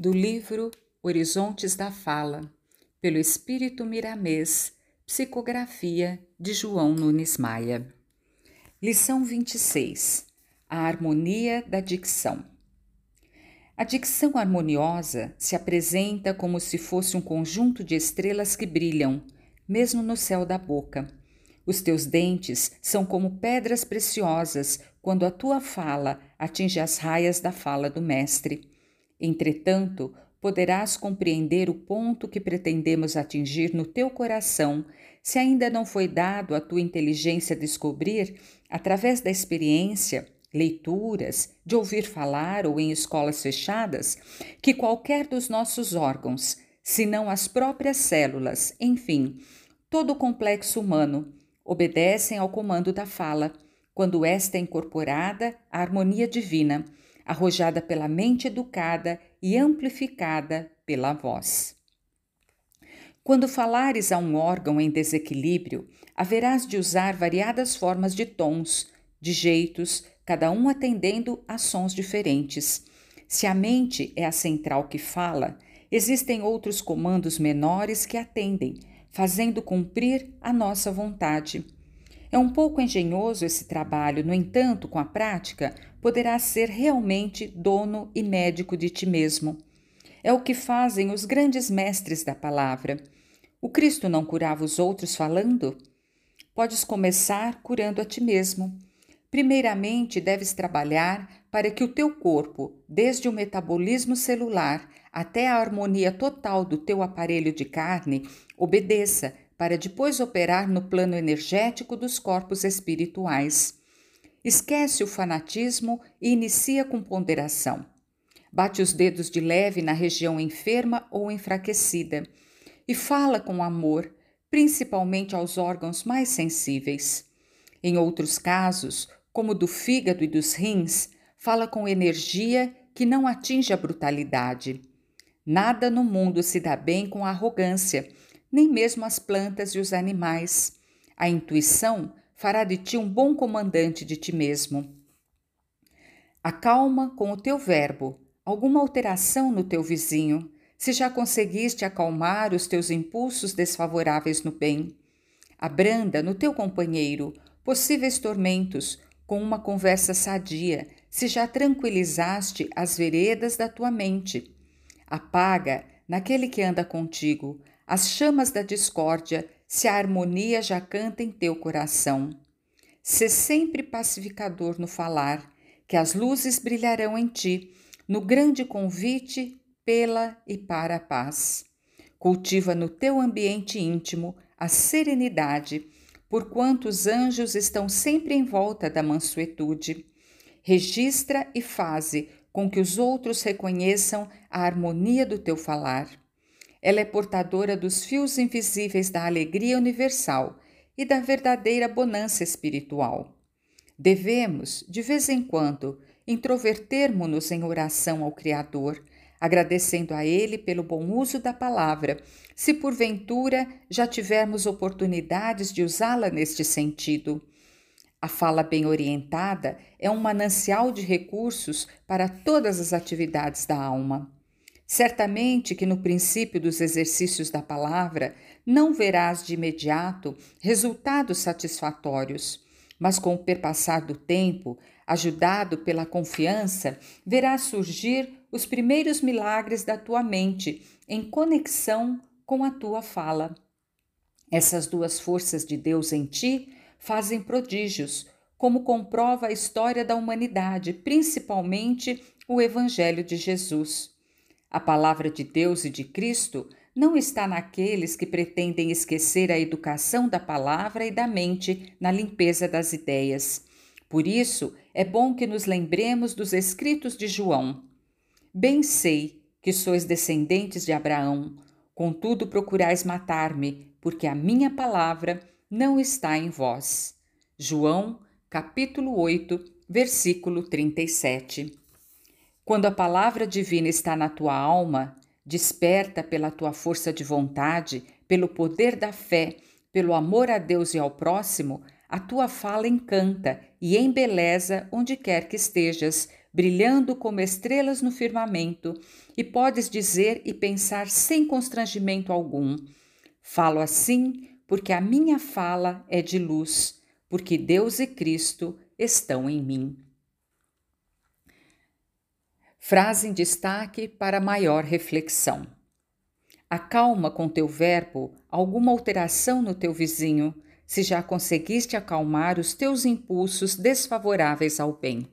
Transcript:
do livro Horizontes da Fala, pelo Espírito Miramês, psicografia de João Nunes Maia. Lição 26: A harmonia da dicção. A dicção harmoniosa se apresenta como se fosse um conjunto de estrelas que brilham, mesmo no céu da boca. Os teus dentes são como pedras preciosas quando a tua fala atinge as raias da fala do Mestre. Entretanto, poderás compreender o ponto que pretendemos atingir no teu coração, se ainda não foi dado à tua inteligência descobrir, através da experiência, leituras, de ouvir falar ou em escolas fechadas, que qualquer dos nossos órgãos, se não as próprias células, enfim, todo o complexo humano, obedecem ao comando da fala, quando esta é incorporada à harmonia divina arrojada pela mente educada e amplificada pela voz. Quando falares a um órgão em desequilíbrio, haverás de usar variadas formas de tons, de jeitos, cada um atendendo a sons diferentes. Se a mente é a central que fala, existem outros comandos menores que atendem, fazendo cumprir a nossa vontade. É um pouco engenhoso esse trabalho, no entanto, com a prática, poderás ser realmente dono e médico de ti mesmo. É o que fazem os grandes mestres da palavra. O Cristo não curava os outros falando? Podes começar curando a ti mesmo. Primeiramente, deves trabalhar para que o teu corpo, desde o metabolismo celular até a harmonia total do teu aparelho de carne, obedeça para depois operar no plano energético dos corpos espirituais. Esquece o fanatismo e inicia com ponderação. Bate os dedos de leve na região enferma ou enfraquecida e fala com amor, principalmente aos órgãos mais sensíveis. Em outros casos, como do fígado e dos rins, fala com energia que não atinge a brutalidade. Nada no mundo se dá bem com arrogância nem mesmo as plantas e os animais. A intuição fará de ti um bom comandante de ti mesmo. Acalma com o teu verbo alguma alteração no teu vizinho, se já conseguiste acalmar os teus impulsos desfavoráveis no bem. Abranda no teu companheiro possíveis tormentos com uma conversa sadia, se já tranquilizaste as veredas da tua mente. Apaga naquele que anda contigo as chamas da discórdia, se a harmonia já canta em teu coração. Sê sempre pacificador no falar, que as luzes brilharão em ti, no grande convite pela e para a paz. Cultiva no teu ambiente íntimo a serenidade, porquanto os anjos estão sempre em volta da mansuetude. Registra e faze com que os outros reconheçam a harmonia do teu falar. Ela é portadora dos fios invisíveis da alegria universal e da verdadeira bonança espiritual. Devemos, de vez em quando, introvertermos-nos em oração ao Criador, agradecendo a Ele pelo bom uso da palavra, se porventura já tivermos oportunidades de usá-la neste sentido. A fala bem orientada é um manancial de recursos para todas as atividades da alma. Certamente que no princípio dos exercícios da palavra não verás de imediato resultados satisfatórios, mas com o perpassar do tempo, ajudado pela confiança, verás surgir os primeiros milagres da tua mente em conexão com a tua fala. Essas duas forças de Deus em ti fazem prodígios, como comprova a história da humanidade, principalmente o Evangelho de Jesus. A palavra de Deus e de Cristo não está naqueles que pretendem esquecer a educação da palavra e da mente na limpeza das ideias. Por isso, é bom que nos lembremos dos escritos de João. Bem sei que sois descendentes de Abraão, contudo procurais matar-me, porque a minha palavra não está em vós. João, capítulo 8, versículo 37. Quando a palavra divina está na tua alma, desperta pela tua força de vontade, pelo poder da fé, pelo amor a Deus e ao próximo, a tua fala encanta e embeleza onde quer que estejas, brilhando como estrelas no firmamento, e podes dizer e pensar sem constrangimento algum: Falo assim porque a minha fala é de luz, porque Deus e Cristo estão em mim. Frase em destaque para maior reflexão. Acalma com teu verbo alguma alteração no teu vizinho, se já conseguiste acalmar os teus impulsos desfavoráveis ao bem.